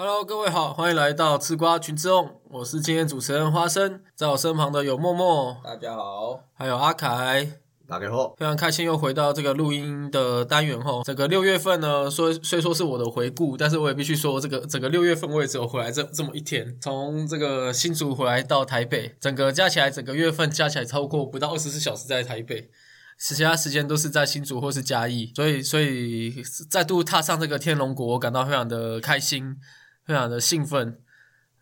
Hello，各位好，欢迎来到吃瓜群之众，我是今天主持人花生，在我身旁的有默默，大家好，还有阿凯。打开后，非常开心又回到这个录音的单元后，整个六月份呢，说虽说是我的回顾，但是我也必须说，这个整个六月份我也只有回来这这么一天，从这个新竹回来到台北，整个加起来整个月份加起来超过不到二十四小时在台北，其他时间都是在新竹或是嘉义，所以所以再度踏上这个天龙国，我感到非常的开心，非常的兴奋。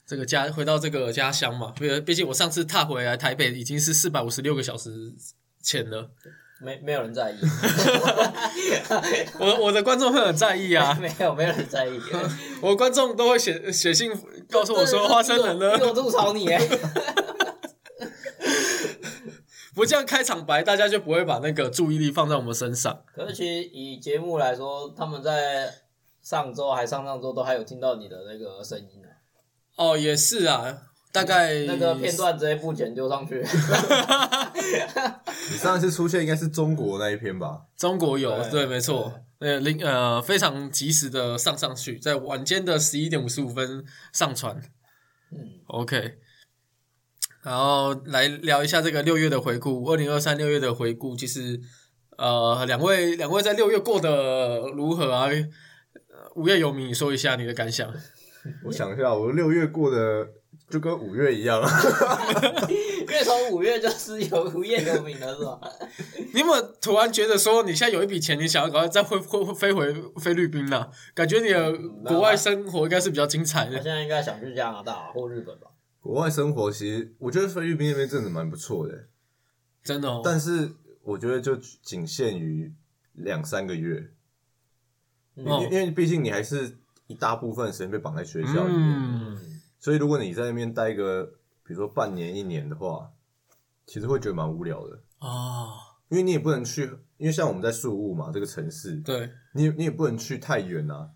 这个家回到这个家乡嘛，因为毕竟我上次踏回来台北已经是四百五十六个小时前了。没没有人在意，我我的观众会很在意啊，没有没有人在意，我的观众都会写写信告诉我说花生人呢一，种吐槽你哎，不这样开场白，大家就不会把那个注意力放在我们身上。可是其实以节目来说，他们在上周还上上周都还有听到你的那个声音啊，哦，也是啊，大概那个片段直接不剪丢上去，你上一次出现应该是中国那一篇吧？中国有对对，没错，呃，零呃非常及时的上上去，在晚间的十一点五十五分上传。嗯，OK，然后来聊一下这个六月的回顾，二零二三六月的回顾。其实，呃，两位两位在六月过得如何啊？呃无业游民，你说一下你的感想。我想一下，我六月过的就跟五月一样，因为从五月就是有无业游民了是吧？你有没有突然觉得说，你现在有一笔钱，你想要赶快再回回飞回菲律宾了？感觉你的国外生活应该是比较精彩的。我现在应该想去加拿大或日本吧，国外生活其实我觉得菲律宾那边真的蛮不错的，真的哦。但是我觉得就仅限于两三个月，因哦为因为毕竟你还是一大部分时间被绑在学校里面，嗯，所以如果你在那边待个比如说半年一年的话，其实会觉得蛮无聊的，哦，因为你也不能去，因为像我们在宿务嘛这个城市，对。你你也不能去太远啊，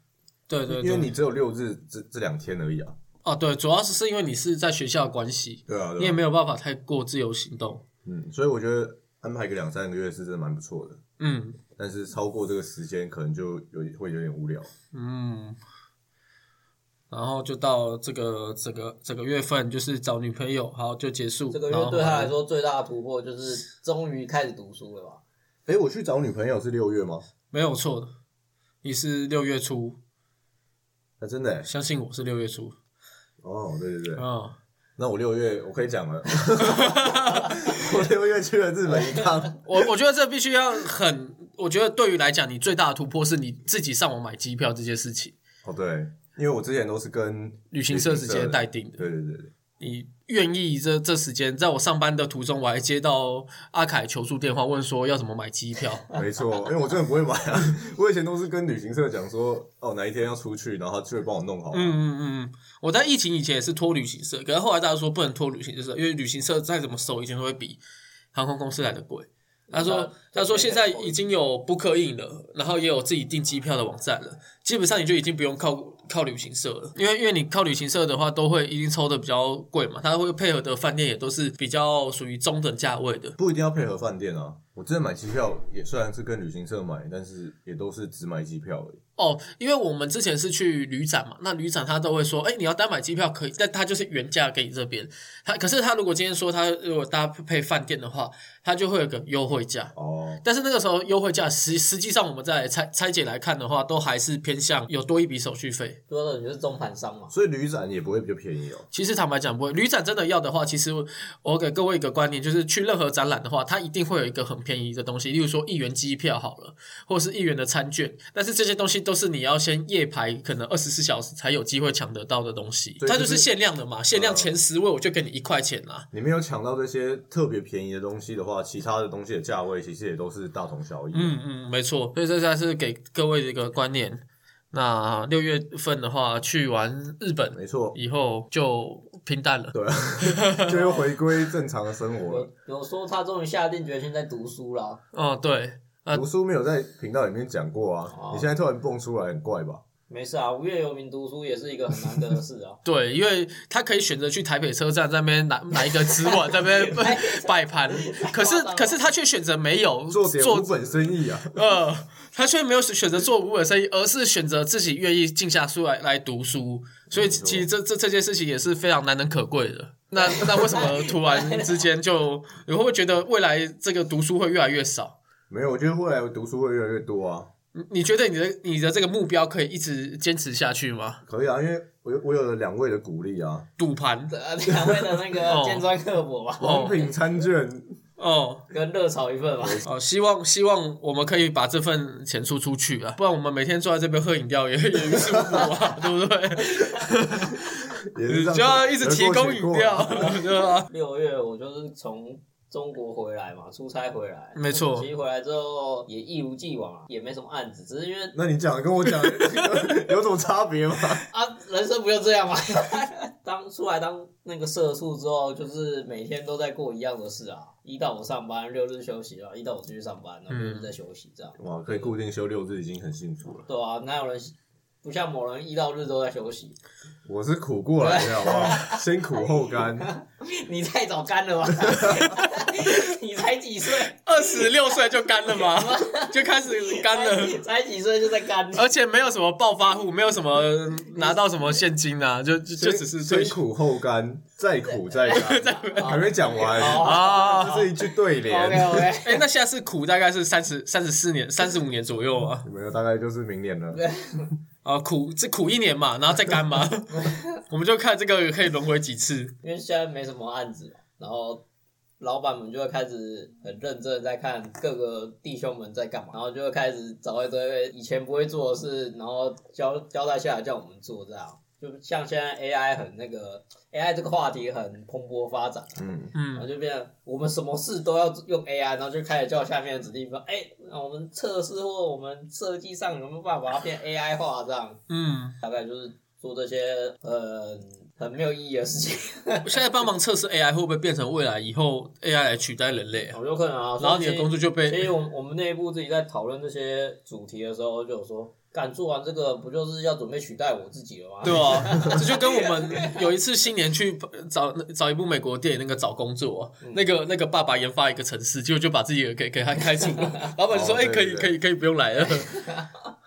对对对，因为你只有六日这这两天而已啊。哦对，主要是是因为你是在学校的关系，对啊，你也没有办法太过自由行动。嗯，所以我觉得安排个两三个月是真的蛮不错的，嗯但是超过这个时间可能就有会有点无聊。嗯，然后就到这个这个这个月份，就是找女朋友，好就结束。这个然后月对他来说最大的突破就是终于开始读书了吧？哎，我去找女朋友是六月吗？没有错的，你是六月初，那、真的诶相信我是六月初。哦，对对对，嗯，那我六月我可以讲了，我六月去了日本一趟，我我觉得这必须要很，我觉得对于来讲，你最大的突破是你自己上网买机票这件事情，哦对，因为我之前都是跟旅行社直接代订的。对对对对，你愿意这这时间，在我上班的途中，我还接到阿凯求助电话，问说要怎么买机票。没错，因为我真的不会买啊，我以前都是跟旅行社讲说，哦哪一天要出去，然后他就会帮我弄好。嗯嗯嗯，我在疫情以前也是托旅行社，可是后来大家说不能托旅行社，因为旅行社再怎么收，以前都会比航空公司来的贵。他说他说现在已经有 Book In 了，然后也有自己订机票的网站了，基本上你就已经不用靠靠旅行社了，因为因为你靠旅行社的话，都会一定抽的比较贵嘛，他会配合的饭店也都是比较属于中等价位的。不一定要配合饭店啊，我真的买机票也虽然是跟旅行社买，但是也都是只买机票而已。哦，因为我们之前是去旅展嘛，那旅展他都会说，哎，你要单买机票可以，但他就是原价给你这边。他可是他如果今天说他如果搭配饭店的话，他就会有个优惠价。哦，但是那个时候优惠价实实际上我们在拆拆解来看的话，都还是偏向有多一笔手续费。多的你就是中盘商嘛，所以旅展也不会比较便宜哦。其实坦白讲不会，旅展真的要的话，其实我给各位一个观念，就是去任何展览的话，它一定会有一个很便宜的东西，例如说一元机票好了，或者是一元的餐券，但是这些东西都是你要先夜排，可能二十四小时才有机会抢得到的东西，它就是是限量的嘛，限量前十位我就给你一块钱啦。你没有抢到这些特别便宜的东西的话，其他的东西的价位其实也都是大同小异。嗯嗯，没错，所以这才是给各位的一个观念。那六月份的话，去完日本没错，以后就平淡了。对啊，就又回归正常的生活了。有有说他终于下定决心在读书啦。哦，对，呃读书没有在频道里面讲过啊，哦你现在突然蹦出来，很怪吧？没事啊，无业游民读书也是一个很难得的 事啊。对，因为他可以选择去台北车站那边拿 拿一个纸碗在那边 摆盘，可是可是他却选择没有做做无本生意啊，呃，他却没有选择做无本生意，而是选择自己愿意静下书来来读书。所以其实这这这件事情也是非常难能可贵的。那那为什么突然之间就你会不会觉得未来这个读书会越来越少？没有，我觉得未来读书会越来越多啊，你你觉得你的你的这个目标可以一直坚持下去吗？可以啊，因为我有我有了两位的鼓励啊，赌盘。的两位的那哦。个尖酸刻薄吧，王品餐券，哦。跟热炒一份嘛。哦，希望希望我们可以把这份钱出出去啊，不然我们每天坐在这边喝饮料也也舒服啊，对不对？也是这样就要一直提供饮料？六月我就是从中国回来嘛，出差回来，没错其实回来之后也一如既往啊，也没什么案子，只是因为那你讲跟我讲有 有什么差别吗？啊，人生不就这样吗？当出来当那个社畜之后，就是每天都在过一样的事啊，一到五上班，六日休息啊，一到五继续上班，然后六日再休息，这样。哇，可以固定休六日已经很幸福了。对啊，哪有人不像某人一到日都在休息？我是苦过来的，好不好？先苦后甘。你太早干了吧？你才几岁？二十六岁就干了吗？就开始干了，才几岁就在干？而且没有什么暴发户，没有什么拿到什么现金啊，就就就只是先苦后甘，再苦再甘，还没讲完，啊。这是一句对联。OK，哎，那现在是苦，大概是三十三十四年、三十五年左右啊。没有，大概就是明年了。啊，苦这苦一年嘛，然后再干嘛？我们就看这个可以轮回几次。因为现在没什么案子，然后老板们就会开始很认真的在看各个弟兄们在干嘛，然后就会开始找一堆以前不会做的事，然后交交代下来叫我们做这样。就像现在 AI 很那个 AI 这个话题很蓬勃发展，嗯，嗯，然后就变成我们什么事都要用 AI，然后就开始叫下面的子弟说，哎、那我们测试或我们设计上有没有办法把它变 AI 化这样，嗯，大概就是做这些呃很没有意义的事情。现在帮忙测试 AI 会不会变成未来以后 AI 来取代人类啊？有可能啊，然后你的工作就被……所以我们我们内部自己在讨论这些主题的时候，就有说，干做完这个不就是要准备取代我自己了吗？对啊，这就跟我们有一次新年去找找一部美国电影，那个找工作、啊，那个那个爸爸研发一个城市，结果就把自己的给给他开除了。老板就说：“哎、可以可以可以不用来了。”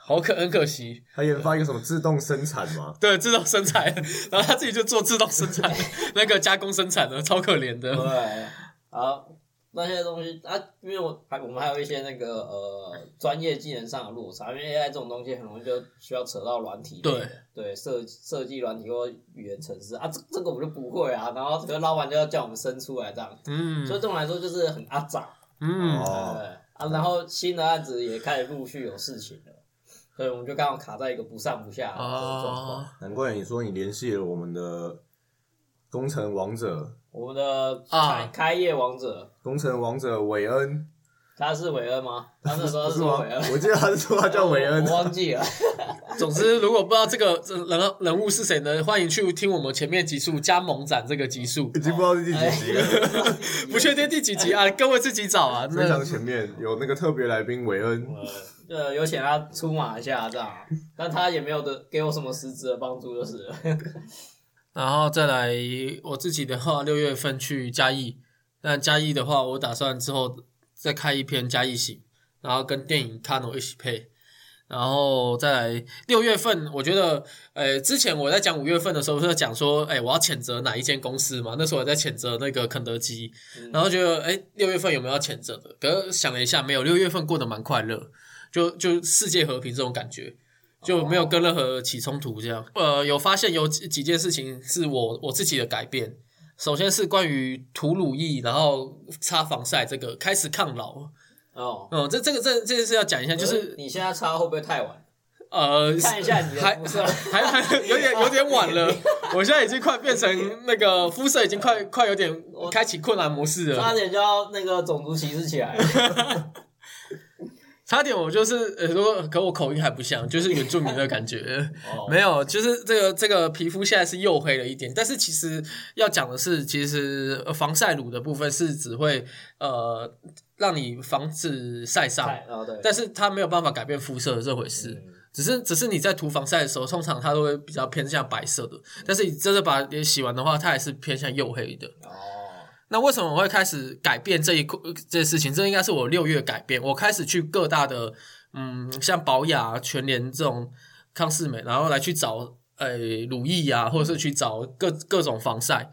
好可很可惜，他研发一个什么自动生产嘛？对自动生产，然后他自己就做自动生产，那个加工生产的，超可怜的。对，好，那些东西啊，因为我还我们还有一些那个呃专业技能上的落差，因为 AI 这种东西很容易就需要扯到软体对，对设设计软体或语言程式啊，这这个我们就不会啊，然后这个老板就要叫我们生出来这样，嗯所以这种来说就是很阿杂。嗯，哦对啊，然后新的案子也开始陆续有事情了，所以我们就刚好卡在一个不上不下的状况。啊，难怪你说你联系了我们的工程王者，我们的开、啊开业王者，工程王者韦恩，他是韦恩吗？他那时候是吗是说韦恩，？我记得他是说他叫韦恩我，忘记了。总之，如果不知道这个这人人物是谁呢，欢迎去听我们前面集数加盟展这个集数，已经不知道是第几集了。哎 不确定第几集啊，各位自己找啊。非常前面有那个特别来宾韦恩，呃，有请他出马一下这样，但他也没有的给我什么实质的帮助，就是了。然后再来我自己的话，六月份去嘉义。那嘉义的话，我打算之后再开一篇嘉义行，然后跟电影《Kano》一起配。然后再来六月份，我觉得，呃，之前我在讲五月份的时候是在讲说，哎，我要谴责哪一间公司嘛？那时候我在谴责那个肯德基，然后觉得，哎，六月份有没有要谴责的？可是想了一下，没有。六月份过得蛮快乐，就就世界和平这种感觉。就没有跟任何起冲突这样。呃，有发现有几几件事情是我我自己的改变。首先是关于涂乳液，然后擦防晒这个开始抗老。哦，嗯，这这个这这件事要讲一下，就是你现在擦会不会太晚？呃，看一下你的还肤色，还还 有点有点晚了，我现在已经快变成 那个肤色已经快快有点开启困难模式了。差点就要那个种族歧视起来了。差点我就是呃，如果可我口音还不像，就是原住民的感觉。哦没有，就是这个这个皮肤现在是黝黑了一点，但是其实要讲的是，其实呃防晒乳的部分是只会呃让你防止晒伤，对，但是它没有办法改变肤色的这回事。嗯只是只是你在涂防晒的时候，通常它都会比较偏向白色的，但是你真的把脸洗完的话，它还是偏向黝黑的。哦，那为什么我会开始改变这一块这件事情？这应该是我六月改变，我开始去各大的嗯，像保雅、全联这种康士美，然后来去找呃乳液啊，或者是去找各各种防晒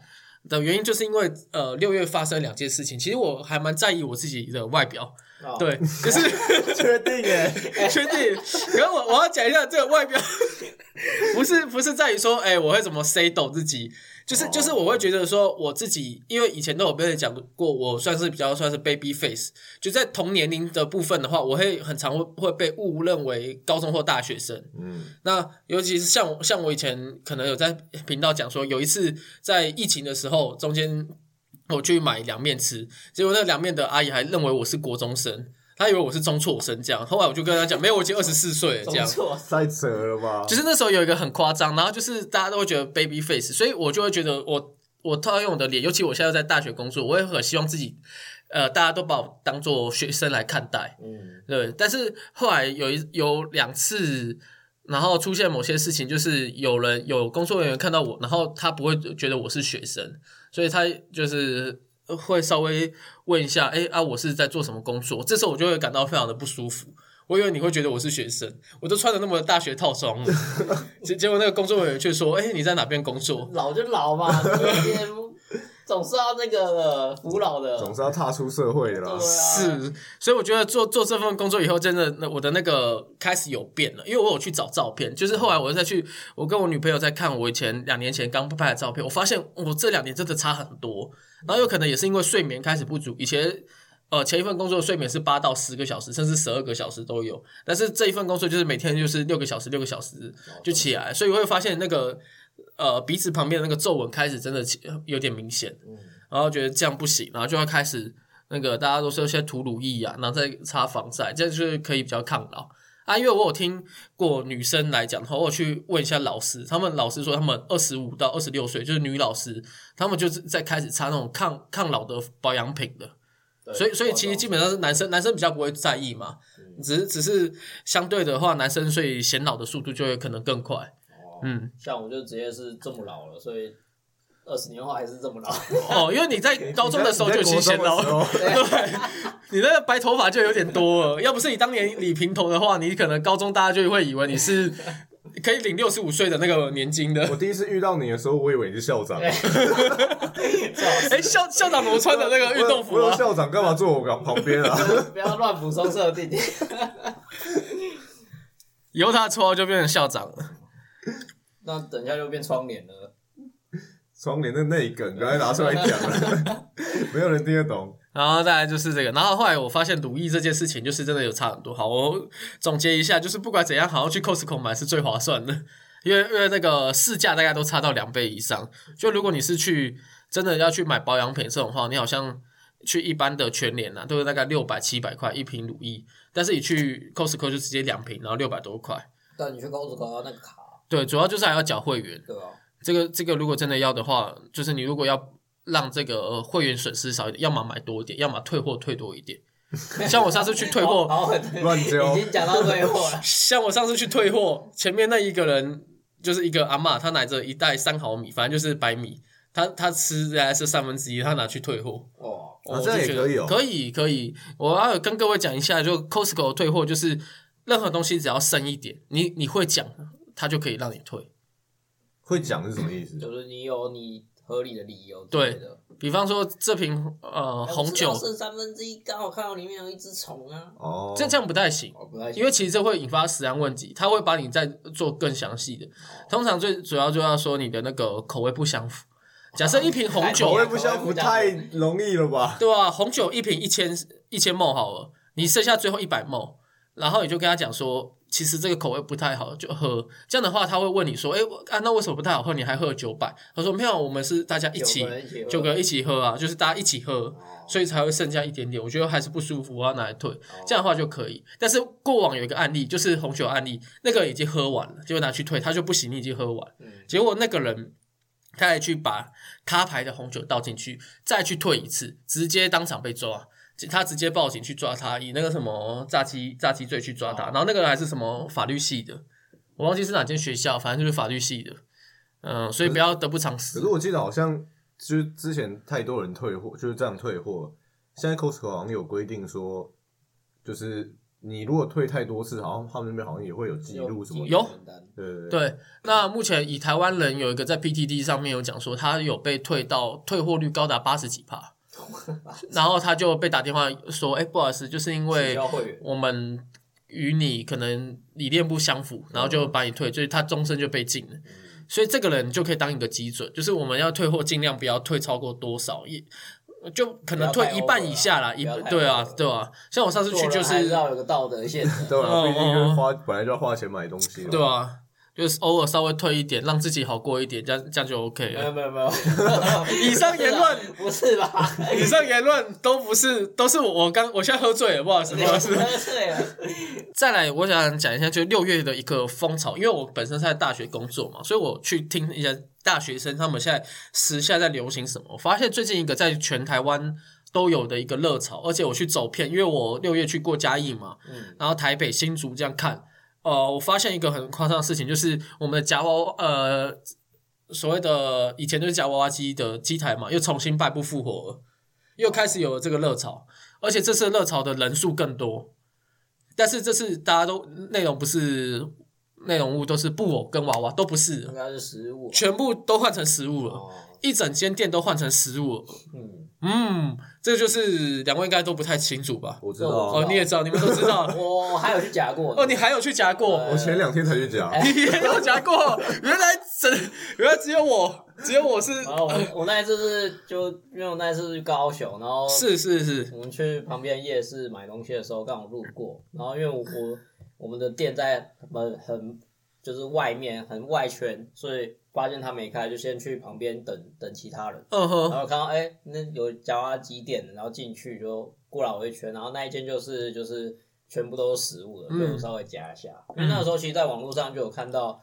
的原因，就是因为呃六月发生两件事情，其实我还蛮在意我自己的外表，哦，对，就是确定耶？确定。然后我我要讲一下这个外表，不是不是在于说，哎、我会怎么 say 抖自己，就是哦就是我会觉得说我自己，因为以前都有被人讲过，我算是比较算是 baby face，就在同年龄的部分的话，我会很常会会被误认为高中或大学生。嗯，那尤其是像我像我以前可能有在频道讲说，有一次在疫情的时候，中间我去买凉面吃，结果那个凉面的阿姨还认为我是国中生，她以为我是中辍生这样。后来我就跟他讲，没有，我已经二十四岁了这样。中错，太扯了吧？就是那时候有一个很夸张，然后就是大家都会觉得 baby face，所以我就会觉得我我套用我的脸，尤其我现在在大学工作，我也很希望自己呃大家都把我当做学生来看待。嗯，对，但是后来有一有两次，然后出现某些事情，就是有人有工作人员看到我，然后他不会觉得我是学生，所以他就是会稍微问一下，哎啊，我是在做什么工作？这时候我就会感到非常的不舒服。我以为你会觉得我是学生，我都穿的那么大学套装了，结 结果那个工作人员却说，哎，你在哪边工作？老就老嘛，总是要那个的服老的，总是要踏出社会的啦。对啊，是，所以我觉得做做这份工作以后，真的，那我的那个开始有变了，因为我有去找照片，就是后来我再去，我跟我女朋友在看我以前两年前刚拍的照片，我发现我这两年真的差很多，然后有可能也是因为睡眠开始不足，以前。呃，前一份工作的睡眠是八到十个小时，甚至十二个小时都有。但是这一份工作就是每天就是六个小时，六个小时就起来，所以会发现那个呃鼻子旁边的那个皱纹开始真的起有点明显。嗯，然后觉得这样不行，然后就要开始那个大家都说先涂乳液啊，然后再擦防晒，这样就是可以比较抗老啊。因为我有听过女生来讲的话，我有去问一下老师，他们老师说他们二十五到二十六岁，就是女老师，他们就是在开始擦那种抗抗老的保养品的。对所以，所以其实基本上是男生，男生比较不会在意嘛，嗯只是只是相对的话，男生所以显老的速度就会可能更快。哦，嗯，像我就直接是这么老了，所以二十年后还是这么老，哦，因为你在高中的时候就已经显老。对，你那个白头发就有点多了。要不是你当年理平头的话，你可能高中大家就会以为你是 可以领六十五岁的那个年金的。我第一次遇到你的时候，我以为你是校长。哎、校校长怎么穿的那个运动服啊？我有校长干嘛坐我旁旁边啊？不要乱补充设定。以后他的绰号就变成校长了。那等一下就变窗帘了。窗帘的内梗，刚才拿出来讲了，没有人听得懂。然后再来就是这个，然后后来我发现鲁艺这件事情就是真的有差很多。好，我总结一下，就是不管怎样，好像去 Costco 买是最划算的，因为因为那个市价大概都差到两倍以上。就如果你是去真的要去买保养品这种话，你好像去一般的全联啊，都是大概六百七百块一瓶乳液，但是你去 Costco 就直接两瓶，然后六百多块。但你去 Costco 那个卡，对，主要就是还要缴会员。对吧？这个这个如果真的要的话，就是你如果要让这个、呃会员损失少一点，要么买多一点，要么退货退多一点。像我上次去退货，乱丢已经讲到退货了。像我上次去退货，前面那一个人就是一个阿嬷，她拿着一袋三毫米，反正就是白米，她她吃大概是三分之一，她拿去退货。哇，我这也可以哦可以可以。我要跟各位讲一下，就 Costco 退货就是任何东西只要深一点，你你会讲，他就可以让你退。会讲是什么意思？就是你有你合理的理由之类的。比方说这瓶呃哎红酒我知道，剩三分之一，刚好看到里面有一只虫啊。哦，这这样不太行。哦，不太行因为其实这会引发食安问题，他会把你再做更详细的。通常最主要就要说你的那个口味不相符。假设一瓶红口酒味，不相符太容易了吧？对啊，红酒一瓶一千一千沫好了，你剩下最后一百沫，然后你就跟他讲说，其实这个口味不太好，就喝。这样的话，他会问你说，哎，啊，那为什么不太好喝？你还喝九百？他说没有，我们是大家一起九个人一起喝啊，就是大家一起喝。哦所以才会剩下一点点，我觉得还是不舒服，我要拿来退，这样的话就可以。但是过往有一个案例，就是红酒案例，那个已经喝完了，结果拿去退，他就不行，你已经喝完，嗯结果那个人他还去把他牌的红酒倒进去，再去退一次，直接当场被抓。他直接报警去抓他，以那个什么诈欺诈欺罪去抓他，然后那个人还是什么法律系的，我忘记是哪间学校，反正就是法律系的。嗯，所以不要得不偿失可是。我记得好像就是之前太多人退货，就是这样退货。现在 Costco 好像有规定说，就是你如果退太多次，好像他们那边好像也会有记录什么的。有名单对对对，对，那目前以台湾人有一个在 PTD 上面有讲说，他有被退到退货率高达八十几帕，然后他就被打电话说，哎、不好意思，就是因为我们与你可能理念不相符，然后就把你退，所以他终身就被禁了。所以这个人就可以当一个基准，就是我们要退货，尽量不要退超过多少，也就可能退一半以下啦，一对啊对啊。像我上次去就是是要有个道德限制。对啊，哦毕竟就是花本来就要花钱买东西，对？啊，就是偶尔稍微退一点，让自己好过一点，这样这样就 OK 了没有了。没有没有，以上言论 不是吧？以上言论都不是，都是我我刚我现在喝醉了，不好意思，不好意思。喝醉了，再来，我想讲一下，就六月的一个风潮，因为我本身是在大学工作嘛，所以我去听一下大学生他们现在时下在流行什么。我发现最近一个在全台湾都有的一个热潮，而且我去走遍，因为我六月去过嘉义嘛，嗯，然后台北、新竹这样看，呃，我发现一个很夸张的事情，就是我们的夹娃娃，呃，所谓的以前就是夹娃娃机的机台嘛，又重新败不复活了，又开始有了这个热潮，而且这次热潮的人数更多，但是这次大家都内容不是内容物，都是布偶跟娃娃，都不是。应，该是食物。全部都换成食物了，哦，一整间店都换成食物了。嗯，嗯，这就是两位应该都不太清楚吧？我知道啊，，哦你也知道，你们都知道。我还有去夹过。哦，你还有去夹过？呃我前两天才去夹，你也有夹过，原来只原来只有我，只有我是，然后我我那一次是就因为我那一次去高雄，然后是是是，我们去旁边夜市买东西的时候刚好路过，然后因为我我我们的店在很很就是外面很外圈，所以发现他没开，就先去旁边等等其他人，然嗯哼，后看到哎、那有夹娃娃机店，然后进去就过了我一圈，然后那一间就是就是全部都是食物的，嗯就稍微夹一下，因为那个时候其实在网络上就有看到。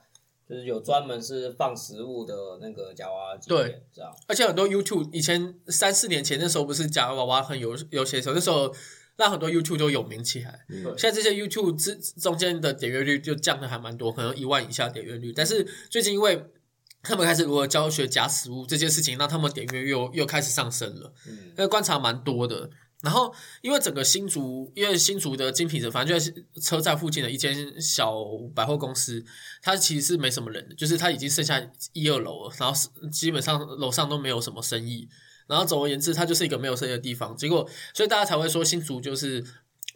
就是有专门是放食物的那个夹娃娃机对店，这样。而且很多 YouTube 以前三四年前那时候不是夹娃娃很有有些时候，那时候让很多 YouTube 都有名起来。嗯现在这些 YouTube 之中间的点阅率就降的还蛮多，可能一万以下点阅率。但是最近因为他们开始如何教学假食物这件事情，让他们点阅又又开始上升了。嗯，那个观察蛮多的。然后，因为整个新竹，因为新竹的精品城，反正就在车站附近的一间小百货公司，它其实是没什么人的，就是它已经剩下一二楼了，然后是基本上楼上都没有什么生意。然后总而言之，它就是一个没有生意的地方。结果，所以大家才会说新竹就是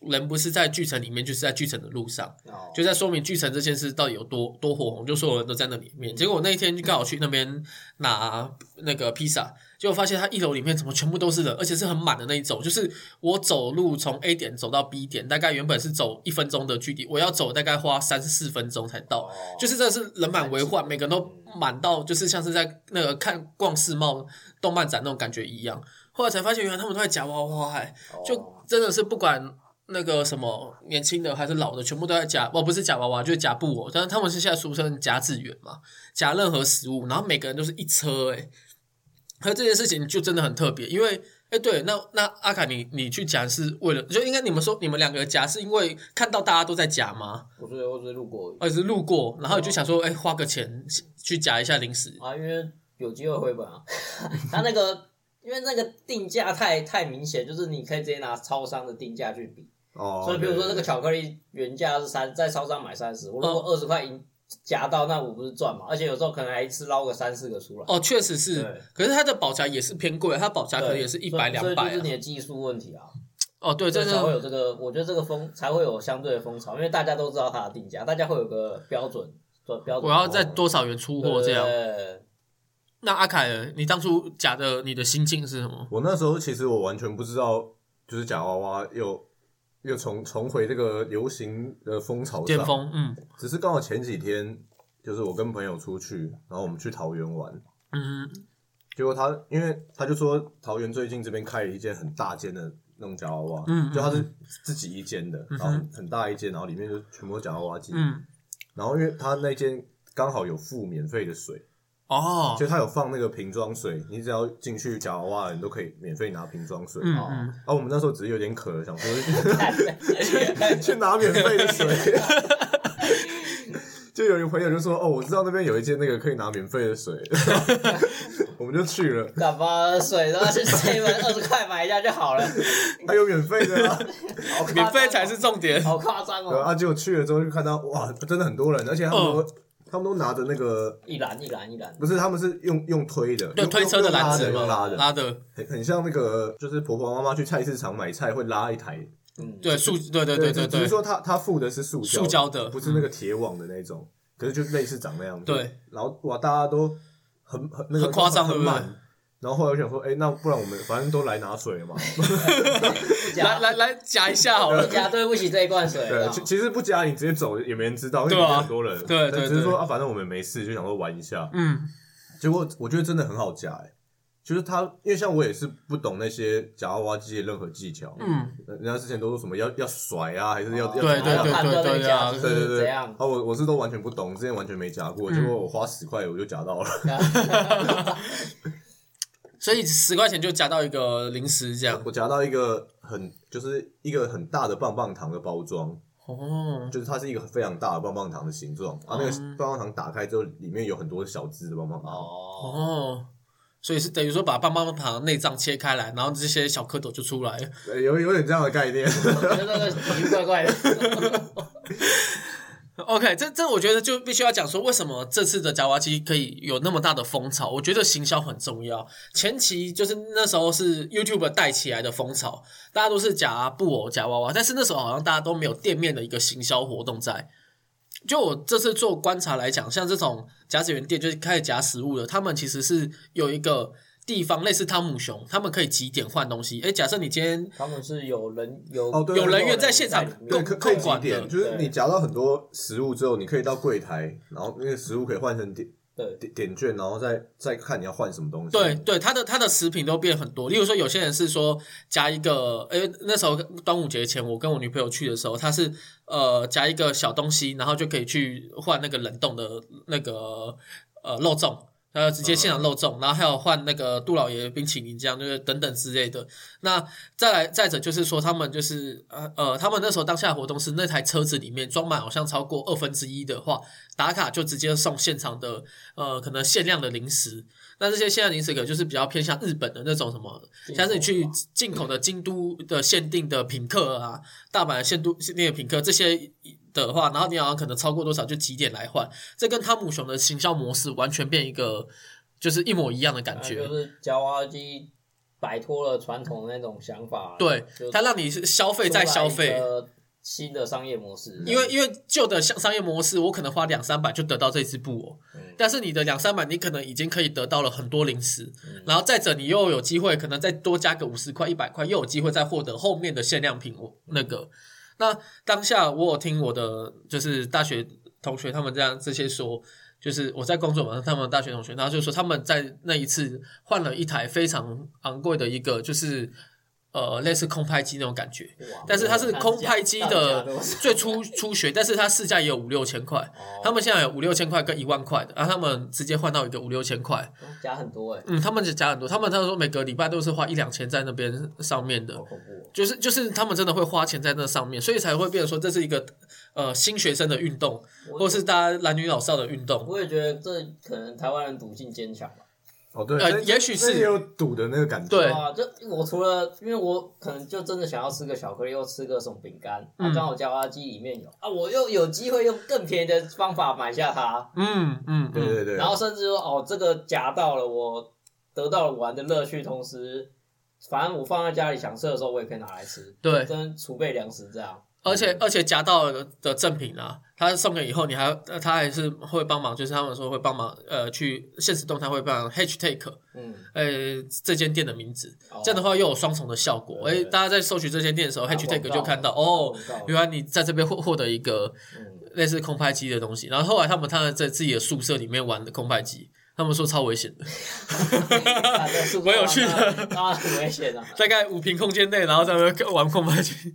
人不是在巨城里面，就是在巨城的路上。哦就在说明巨城这件事到底有多多火红，就所有人都在那里面。结果我那一天就刚好去那边拿那个披萨，结果发现它一楼里面怎么全部都是人，而且是很满的那一种。就是我走路从 A 点走到 B 点，大概原本是走一分钟的距离，我要走大概花三四分钟才到。哦就是真的是人满为患，每个人都满到就是像是在那个看逛世贸动漫展那种感觉一样。后来才发现，原来他们都在夹娃娃、欸，就哦真的是不管那个什么年轻的还是老的，全部都在夹，哦，不是夹娃娃，就是夹布偶。但是他们是现在俗称夹资源嘛，夹任何食物，然后每个人都是一车、欸，可这件事情就真的很特别，因为，哎、对，那那阿凯你你去夹是为了，就应该你们说你们两个夹是因为看到大家都在夹吗？我是我只是路过而是路过，然后就想说，哎、花个钱去夹一下零食。啊，因为有机会回本啊。他那个因为那个定价太太明显，就是你可以直接拿超商的定价去比。哦，所以比如说这个巧克力原价是三，在超商买三十，我如果二十块赢夹到，那我不是赚嘛？而且有时候可能还一次捞个三四个出来。哦，确实是，可是它的保夹也是偏贵，它保夹可能也是一百两百所以就是。你的技术问题啊。哦，对，这才会有这个，我觉得这个风才会有相对的风潮，因为大家都知道它的定价，大家会有个标准，标准。我要在多少元出货这样。那阿凯呢，你当初假的你的心境是什么？我那时候其实我完全不知道，就是假娃娃又又重重回这个流行的风潮上，嗯。只是刚好前几天，就是我跟朋友出去，然后我们去桃园玩，嗯，结果他因为他就说桃园最近这边开了一间很大间的那种夹娃娃，嗯嗯就他是自己一间的，嗯然后很很大一间，然后里面就全部都夹娃娃机，嗯，然后因为他那间刚好有附免费的水，哦，就他有放那个瓶装水，你只要进去夹娃娃你都可以免费拿瓶装水，哦。嗯。嗯，然后我们那时候只是有点渴，想说去去拿免费的水，就有一个朋友就说：“哦，我知道那边有一间那个可以拿免费的水，我们就去了。打包水然后去 seven 二十块买一下就好了，还有免费的啊，好夸张哦。免费才是重点。好夸张哦！对啊，结果去了之后就看到哇，真的很多人，而且他们都、他们都拿着那个，一篮一篮一篮，不是他们是用用推的，对，用推车的篮子嘛，用拉的，拉的，很很像那个，就是婆婆妈妈去菜市场买菜会拉一台，嗯，对，塑，对对对对对只是，说他他附的是塑胶塑胶的不是那个铁网的那种，可是就类似长那样子。对，然后哇，大家都很很那个很夸张对不对？很满。然后后来我想说，哎，那不然我们反正都来拿水了嘛，来来来夹一下好了。不。加对不起这一罐水对，啊，其其实不夹你直接走也没人知道，因为很多人。对对对只是说啊，反正我们没事，就想说玩一下。嗯，结果我觉得真的很好夹，哎，就是他，因为像我也是不懂那些夹娃娃机的任何技巧，嗯，人家之前都说什么要要甩啊，还是要要对对对对对对对对，是怎样。啊，，我我是都完全不懂，之前完全没夹过，嗯结果我花十块我就夹到了。所以十块钱就夹到一个零食这样。我夹到一个很就是一个很大的棒棒糖的包装，哦，就是它是一个非常大的棒棒糖的形状，然后那个棒棒糖打开之后，里面有很多小只的棒棒糖。哦，哦，所以是等于说把棒棒糖内脏切开来，然后这些小蝌蚪就出来了。有有点这样的概念。我觉得那个奇奇怪怪的，OK，这这我觉得就必须要讲说，为什么这次的夹娃娃机可以有那么大的风潮？我觉得行销很重要。前期就是那时候是 YouTube 带起来的风潮，大家都是夹布偶、夹娃娃，但是那时候好像大家都没有店面的一个行销活动在。就我这次做观察来讲，像这种夹子园店，就是开始夹食物的，他们其实是有一个地方类似汤姆熊，他们可以几点换东西。哎，假设你今天他们是有人有哦对有人员在现场里面对，可可以控管？的就是你夹到很多食物之后，你可以到柜台，然后那个食物可以换成点对点点券，然后再再看你要换什么东西。对对，它的它的食品都变很多。例如说，有些人是说夹一个，哎，那时候端午节前，我跟我女朋友去的时候，她是呃夹一个小东西，然后就可以去换那个冷冻的那个呃肉粽。呃，直接现场肉粽，然后还有换那个杜老爷冰淇淋，这样就是等等之类的。那再来再者就是说，他们就是呃呃，他们那时候当下的活动是那台车子里面装满好像超过二分之一的话，打卡就直接送现场的呃可能限量的零食。那这些限量零食可能就是比较偏向日本的那种什么，像是你去进口的京都的限定的品客啊，大阪的限都限定的品客这些的话，然后你好像可能超过多少就几点来换，这跟汤姆熊的行销模式完全变一个就是一模一样的感觉。就是夹娃娃机摆脱了传统的那种想法，对，它让你是消费再消费。新的商业模式，因为因为旧的商商业模式，我可能花两三百就得到这只布偶，嗯。但是你的两三百，你可能已经可以得到了很多零食，嗯。然后再者你又有机会，可能再多加个五十块、一百块，又有机会再获得后面的限量品。我那个，那当下我有听我的就是大学同学他们这样这些说，就是我在工作嘛，他们大学同学，然后就说他们在那一次换了一台非常昂贵的一个，就是呃类似空拍机那种感觉，但是它是空拍机的 最初初学，但是它市价也有五六千块，哦他们现在有五六千块跟一万块的，然后他们直接换到一个五六千块，加很多哎，嗯，他们就加很多，他们他们说每个礼拜都是花一两千在那边上面的。就是就是他们真的会花钱在那上面，所以才会变成说这是一个呃新学生的运动，或是大家男女老少的运动。我也觉得这可能台湾人赌性坚强吧。哦对，呃也许是。有赌的那个感觉。对。啊，就我除了因为我可能就真的想要吃个巧克力，又吃个什么饼干，嗯。啊，刚好夹娃娃机里面有啊，我又有机会用更便宜的方法买下它，嗯嗯嗯，对对对，然后甚至说哦，这个夹到了，我得到了玩的乐趣，同时，反正我放在家里想吃的时候，我也可以拿来吃，对，跟储备粮食这样。而且而且夹到的赠品啊，他送给以后，你还呃他还是会帮忙，就是他们说会帮忙呃去现实动态会帮忙 hashtag 嗯，呃这间店的名字，哦这样的话又有双重的效果。哎，大家在搜取这间店的时候打，hashtag 就看到哦，原来你在这边获获得一个嗯，类似空拍机的东西。然后后来他们他们在自己的宿舍里面玩的空拍机，他们说超危险的，啊这宿舍蛮有趣的玩当然很危险啊。大概五平空间内，然后在那边玩空拍机。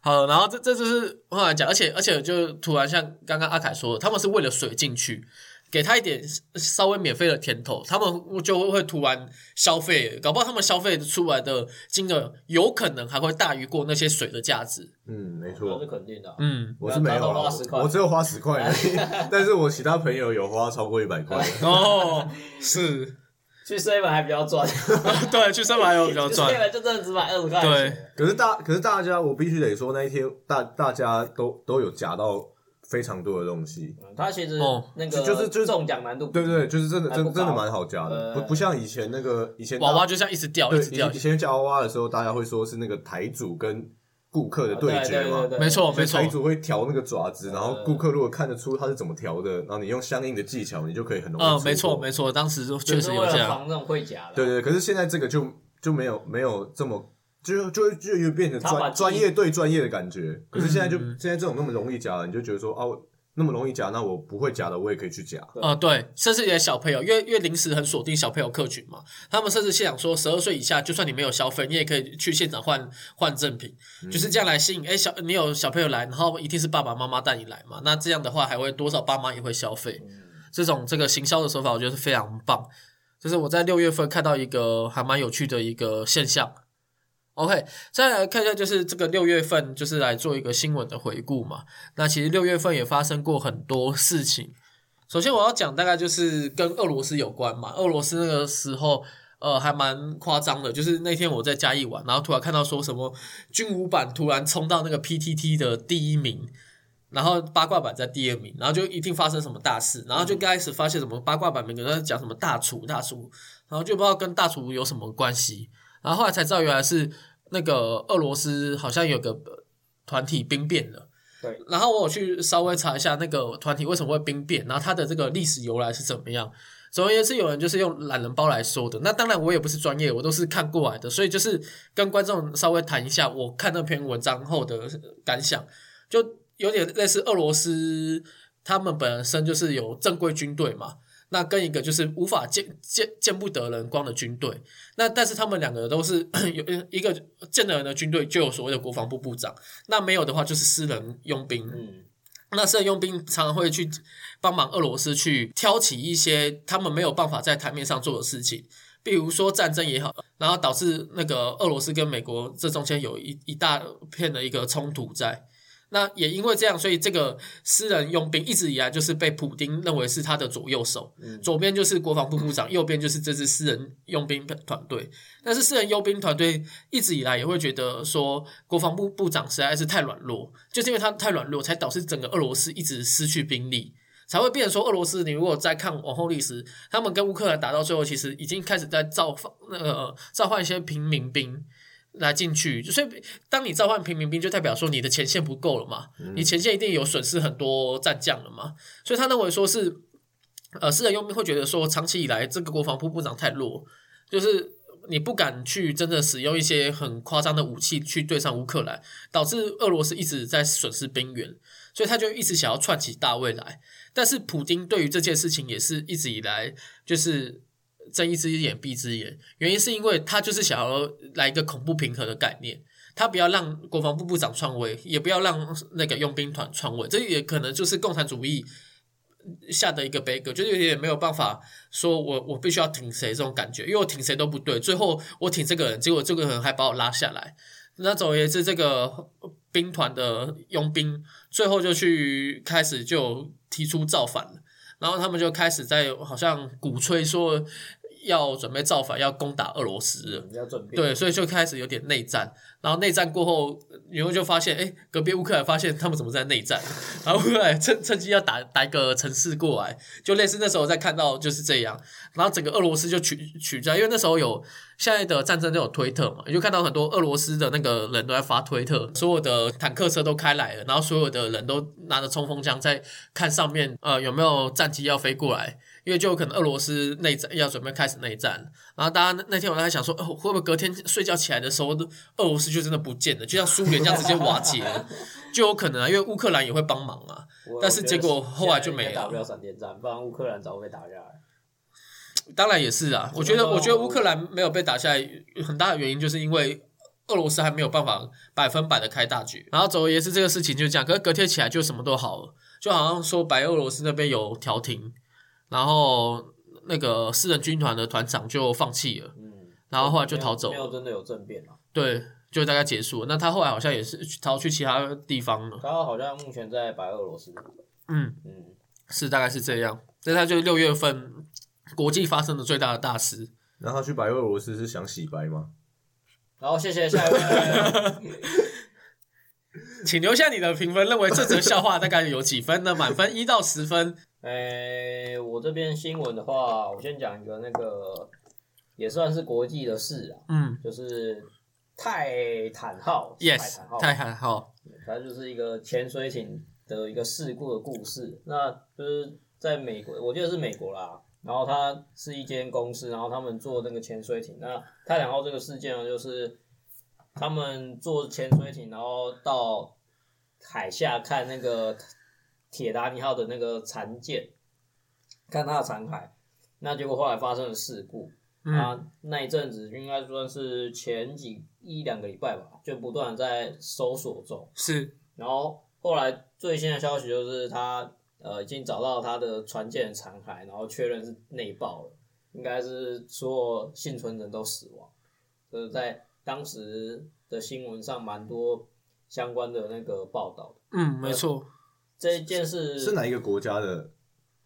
好，然后这这就是后来讲，而且而且就突然像刚刚阿凯说的，他们是为了水进去，给他一点稍微免费的甜头，他们就会突然消费，搞不好他们消费出来的金额有可能还会大于过那些水的价值。嗯，没那错是，肯定的啊。嗯，我是没有他都啦花10块我只有花十块而已，但是我其他朋友有花超过一百块。哦，是，去 seven 还比较赚，对，去上海有比较赚，seven 就真的只买二十块。对，可是大，可是大家，我必须得说，那一天大大家都都有夹到非常多的东西，嗯他其实哦。那个就是就是中奖难度对对，就是真的真真的蛮好夹的，呃不不像以前那个以前娃娃就像一直掉，一对直掉。以前以，前夹娃娃的时候，大家会说是那个台主跟顾客的对决嘛，对对对。没错没错。台，主会调那个爪子，然后呃顾客如果看得出他是怎么调的，然后你用相应的技巧，你就可以很容易嗯，没错没错，当时就确就是为了实有这样，防那种会假的。对对，对可是现在这个就就没有没有这么。就就就又变成专专业对专业的感觉，可是现在就、嗯。现在这种那么容易夹了，你就觉得说哦，那么容易夹，那我不会夹的我也可以去夹。呃，对，甚至也小朋友，因为因为临时很锁定小朋友客群嘛，他们甚至现场说，十二岁以下，就算你没有消费，你也可以去现场换换赠品，就是这样来吸引。哎，小你有小朋友来，然后一定是爸爸妈妈带你来嘛，那这样的话，还会多少爸妈也会消费。这种这个行销的手法，我觉得是非常棒。就是我在六月份看到一个还蛮有趣的一个现象。OK，再来看一下，就是这个六月份，就是来做一个新闻的回顾嘛。那其实六月份也发生过很多事情。首先我要讲大概就是跟俄罗斯有关嘛，俄罗斯那个时候呃还蛮夸张的，就是那天我在嘉义玩，然后突然看到说什么军武版突然冲到那个 PTT 的第一名，然后八卦版在第二名，然后就一定发生什么大事，然后就开始发现什么八卦版每个人在讲什么大厨大厨，然后就不知道跟大厨有什么关系，然后后来才知道原来是那个俄罗斯好像有个呃团体兵变了。对，然后我有去稍微查一下那个团体为什么会兵变，然后它的这个历史由来是怎么样。总而言之，有人就是用懒人包来说的。那当然，我也不是专业，我都是看过来的，所以就是跟观众稍微谈一下我看那篇文章后的感想，就有点类似俄罗斯他们本身就是有正规军队嘛，那跟一个就是无法见见见不得人光的军队，那但是他们两个都是 有一个见得人的军队就有所谓的国防部部长，那没有的话就是私人佣兵，嗯，那私人佣兵常常会去帮忙俄罗斯去挑起一些他们没有办法在台面上做的事情，比如说战争也好，然后导致那个俄罗斯跟美国这中间有一一大片的一个冲突在。那也因为这样，所以这个私人佣兵一直以来就是被普丁认为是他的左右手，嗯左边就是国防部部长，右边就是这支私人佣兵团队。但是私人佣兵团队一直以来也会觉得说，国防部部长实在是太软弱，就是因为他太软弱，才导致整个俄罗斯一直失去兵力。才会变成说，俄罗斯你如果再看往后历史，他们跟乌克兰打到最后，其实已经开始在造放那个召唤一些平民兵来进去，所以当你召唤平民兵，就代表说你的前线不够了嘛，你前线一定有损失很多战将了嘛，所以他认为说是，呃，私人佣兵会觉得说，长期以来这个国防部部长太弱，就是你不敢去真的使用一些很夸张的武器去对上乌克兰，导致俄罗斯一直在损失兵员，所以他就一直想要串起大卫来。但是普京对于这件事情也是一直以来就是睁一只眼闭一只眼，原因是因为他就是想要来一个恐怖平和的概念。他不要让国防部部长篡位，也不要让那个佣兵团篡位，这也可能就是共产主义下的一个悲歌，就是有点没有办法说我我必须要挺谁这种感觉，因为我挺谁都不对，最后我挺这个人，结果这个人还把我拉下来。那总而言之，这个兵团的佣兵最后就去开始就提出造反了，然后他们就开始在好像鼓吹说要准备造反，要攻打俄罗斯了。比较准备。对，所以就开始有点内战，然后内战过后，然后就发现，哎，隔壁乌克兰发现他们怎么在内战，然后乌克兰趁趁机要打打一个城市过来，就类似那时候在看到就是这样，然后整个俄罗斯就取取战，因为那时候有现在的战争都有推特嘛，你就看到很多俄罗斯的那个人都在发推特，所有的坦克车都开来了，然后所有的人都拿着冲锋枪在看上面，呃，有没有战机要飞过来。因为就有可能俄罗斯内战要准备开始内战，然后大家那那天我在想说，哦，会不会隔天睡觉起来的时候，俄罗斯就真的不见了，就像苏联这样直接瓦解了，就有可能啊，因为乌克兰也会帮忙啊。但是结果后来就没了打不了闪电战，不然乌克兰早被打下来。当然也是啊，我觉得我觉得乌克兰没有被打下来，很大的原因就是因为俄罗斯还没有办法百分百的开大局。然后总而言之，这个事情就这样，可是隔天起来就什么都好了，就好像说白俄罗斯那边有调停。然后那个私人军团的团长就放弃了，嗯，然后后来就逃走了，没有真的有政变啊。对，就大概结束了。那他后来好像也是逃去其他地方了，他好像目前在白俄罗斯。嗯，嗯，是大概是这样。这他就六月份国际发生的最大的大事。然后他去白俄罗斯是想洗白吗？然后谢谢下一位。请留下你的评分，认为这则笑话大概有几分呢？满分一到十分。诶、我这边新闻的话，我先讲一个那个也算是国际的事啊，嗯就是泰坦号，yes，泰坦号，太还好。它就是一个潜水艇的一个事故的故事。那就是在美国，我记得是美国啦。然后它是一间公司，然后他们做那个潜水艇。那泰坦号这个事件呢，就是他们做潜水艇，然后到海下看那个铁达尼号的那个残舰，看它的残骸。那结果后来发生了事故，嗯啊，那一阵子应该算是前几一两个礼拜吧，就不断地在搜索中。是，然后后来最新的消息就是他呃已经找到他的船舰的残骸，然后确认是内爆了，应该是所有幸存人都死亡。就是在当时的新闻上蛮多相关的那个报道的。嗯，没错。这一件事是哪一个国家的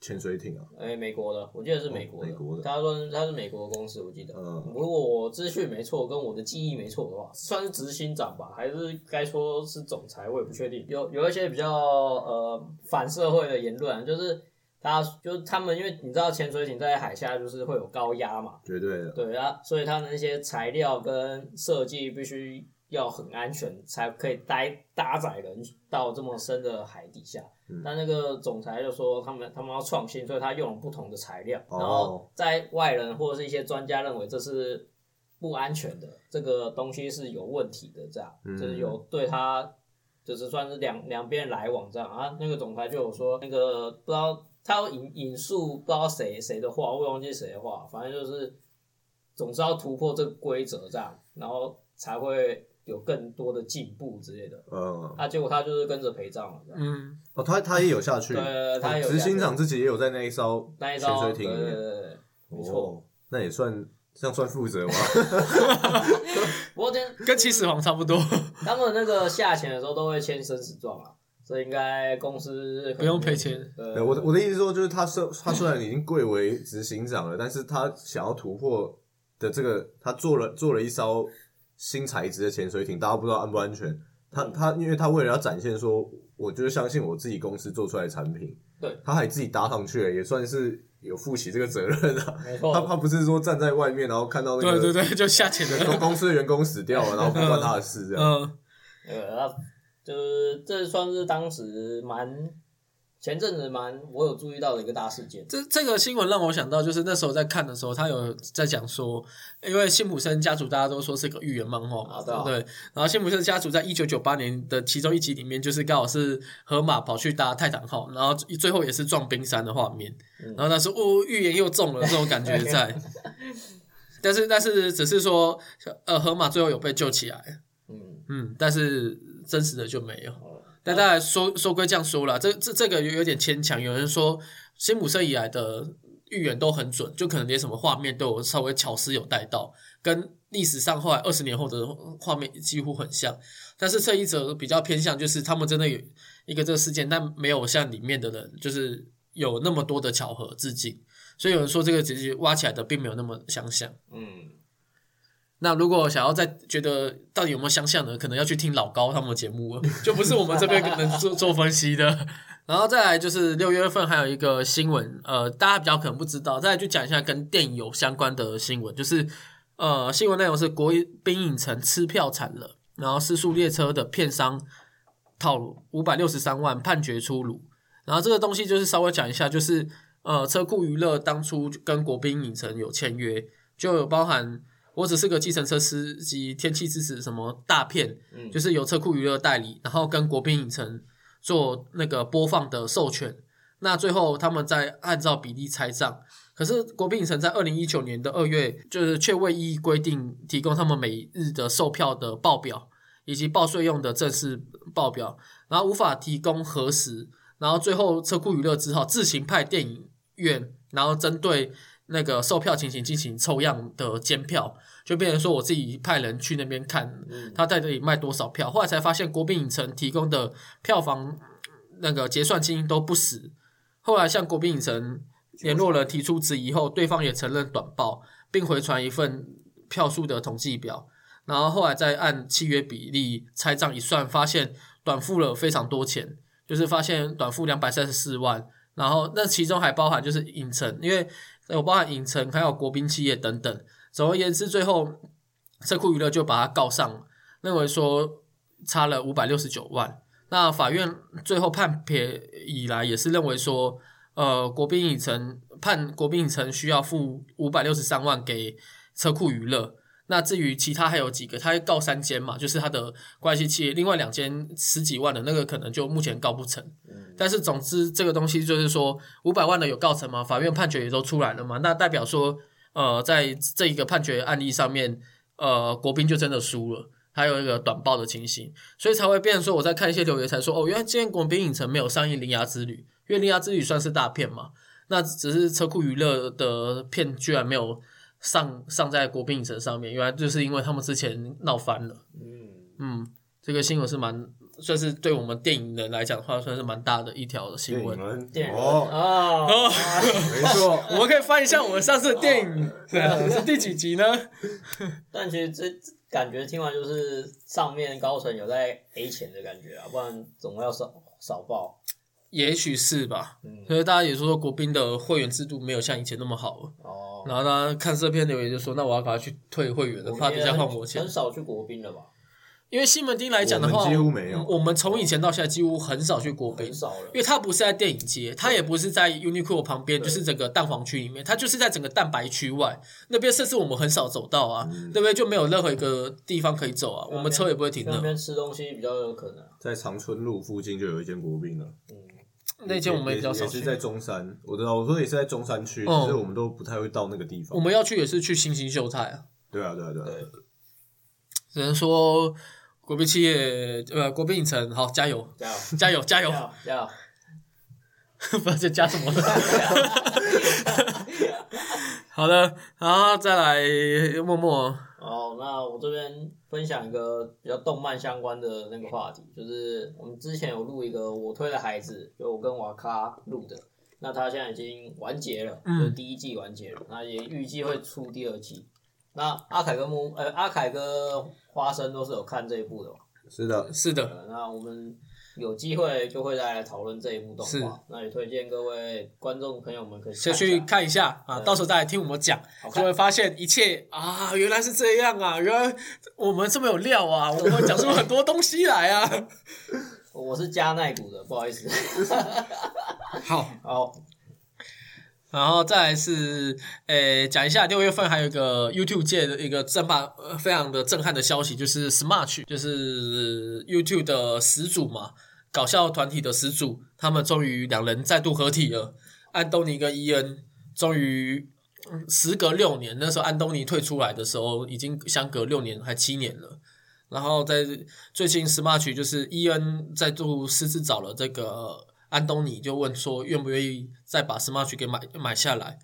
潜水艇啊？哎，美国的，我记得是美国的。哦美国的他说他是美国的公司，我记得。嗯如果我资讯没错，跟我的记忆没错的话，算是执行长吧，还是该说是总裁，我也不确定。有有一些比较呃反社会的言论啊，就是他就是他们，因为你知道潜水艇在海下就是会有高压嘛，绝对的。对啊，所以他的那些材料跟设计必须要很安全，才可以待搭载人到这么深的海底下。嗯那那个总裁就说他们他们要创新，所以他用了不同的材料，哦然后在外人或者是一些专家认为这是不安全的，这个东西是有问题的，这样、嗯就是有对他就是算是两两边来往这样啊。那个总裁就有说那个不知道他要引引述不知道谁谁的话，我忘记谁的话，反正就是总是要突破这个规则这样，然后才会有更多的进步之类的。嗯，啊，结果他就是跟着陪葬了，嗯，哦，他他也有下去，对他有执行长自己也有在那一艘那一艘，潜水艇里面，对对对对，没错。哦，那也算这样算负责吗？不过跟跟起始皇差不多，他们那个下潜的时候都会签生死状啊，所以应该公司不用赔钱。对，对我的我的意思说，就是他虽他虽然已经贵为执行长了，但是他想要突破的这个，他做了做了一艘新材质的潜水艇，大家不知道安不安全。他嗯他因为他为了要展现说，我就是相信我自己公司做出来的产品，对，他还自己搭上去了，也算是有负起这个责任啊。没错他他不是说站在外面，然后看到那个对对对，就下潜的。公公司的员工死掉了，然后不关他的事这样。嗯，呃，那就是这算是当时蛮前阵子蛮我有注意到的一个大事件。这这个新闻让我想到，就是那时候在看的时候，他有在讲说，因为辛普森家族大家都说是个寓言漫画嘛，啊对。然后辛普森家族在一九九八年的其中一集里面，就是刚好是河马跑去搭泰坦号，然后最后也是撞冰山的画面。嗯然后他说：“哦，预言又中了，这种感觉在。”但是但是只是说，呃，河马最后有被救起来，嗯，嗯，但是真实的就没有。但当然说说归这样说啦，这这这个有有点牵强。有人说辛普森以来的预言都很准，就可能连什么画面都有稍微巧思有带到，跟历史上后来二十年后的画面几乎很像。但是这一则比较偏向，就是他们真的有一个这个事件，但没有像里面的人就是有那么多的巧合致敬。所以有人说这个其实挖起来的并没有那么相像。嗯，那如果想要再觉得到底有没有相像呢，可能要去听老高他们的节目了，就不是我们这边能做做分析的。然后再来就是六月份还有一个新闻，呃，大家比较可能不知道，再来就讲一下跟电影有相关的新闻，就是呃，新闻内容是国宾影城吃票惨了，然后失速列车的片商套路五百六十三万判决出炉，然后这个东西就是稍微讲一下，就是呃，车库娱乐当初跟国宾影城有签约，就有包含。我只是个计程车司机，天气之子什么大片，嗯就是由车库娱乐代理，然后跟国宾影城做那个播放的授权。那最后他们在按照比例拆账。可是国宾影城在二零一九年的二月，就是却未依规定提供他们每日的售票的报表以及报税用的正式报表，然后无法提供核实，然后最后车库娱乐只好自行派电影院然后针对那个售票情形进行抽样的监票，就变成说我自己派人去那边看嗯，他在这里卖多少票，后来才发现国宾影城提供的票房那个结算金都不实。后来向国宾影城联络人提出质疑后，对方也承认短报，并回传一份票数的统计表。然后后来再按契约比例拆账一算，发现短付了非常多钱，就是发现短付两百三十四万，然后那其中还包含就是影城，因为有包含影城还有国宾企业等等。总而言之，最后车库娱乐就把他告上，认为说差了五百六十九万。那法院最后判赔以来，也是认为说，呃，国宾影城判国宾影城需要付五百六十三万给车库娱乐。那至于其他还有几个，他告三间嘛，就是他的关系企业，另外两间十几万的那个可能就目前告不成。嗯但是总之这个东西就是说，五百万的有告成嘛，法院判决也都出来了嘛，那代表说，呃，在这一个判决案例上面，呃，国宾就真的输了。还有一个短报的情形，所以才会变成说，我在看一些留言才说，哦，原来今天国宾影城没有上映《铃芽之旅》，因为《铃芽之旅》算是大片嘛，那只是车库娱乐的片居然没有上上在国宾影城上面，原来就是因为他们之前闹翻了。嗯，嗯，这个新闻是蛮算是对我们电影人来讲的话，算是蛮大的一条新闻。电影人电影哦，啊，哦，没错，我们可以翻一下我们上次的电影是第几集呢？但其实这感觉听完就是上面高层有在 A 钱的感觉啊，不然总要少少报。也许是吧。嗯，所以大家也说说国宾的会员制度没有像以前那么好了。哦，然后大家看这篇留言就说：“那我要赶快去退会员了，怕等一下换我钱很。少去国宾了吧？”因为西门町来讲的话，几乎没有我们从以前到现在几乎很少去国宾很，少了因。为它不是在电影街，它也不是在 Uniqlo 旁边，就是整个蛋黄区里面，它就是在整个蛋白区外那边，甚至我们很少走到啊，那边就没有任何一个地方可以走啊，我们车也不会停的那。边吃东西比较有可能啊。在长春路附近就有一间国宾了，嗯，那间我们也比较少去，也是在中山，我知道，我说也是在中山区，哦只是我们都不太会到那个地方。我们要去也是去星星秀菜啊，对啊，对啊，对啊，对，只能说国宾企业呃国宾影城好加油加油，加油加油加，油！不知道在加什么。好的，然后再来默默，哦，那我这边分享一个比较动漫相关的那个话题，就是我们之前有录一个我推的孩子，就我跟瓦卡录的，那他现在已经完结了，嗯就是第一季完结了，那也预计会出第二季。那阿凯跟木呃阿凯跟花生都是有看这一部的嘛？是的，是的，呃那我们有机会就会再来讨论这一部动是画，那也推荐各位观众朋友们可以先去看一下啊，到时候再来听我们讲，就会发现一切啊，原来是这样啊，原来我们这么有料啊，我们会讲出很多东西来啊。我是加奈谷的，不好意思。好，好，然后再来是，诶，讲一下六月份还有一个 YouTube 界的一个震撼、非常的震撼的消息，就是 Smart，就是 YouTube 的始祖嘛，搞笑团体的始祖，他们终于两人再度合体了，安东尼跟伊恩终于。时隔六年，那时候安东尼退出来的时候，已经相隔六年还七年了。然后在最近 Smart 就是伊恩再度私自找了这个安东尼，就问说愿不愿意再把 Smash 给买买下来。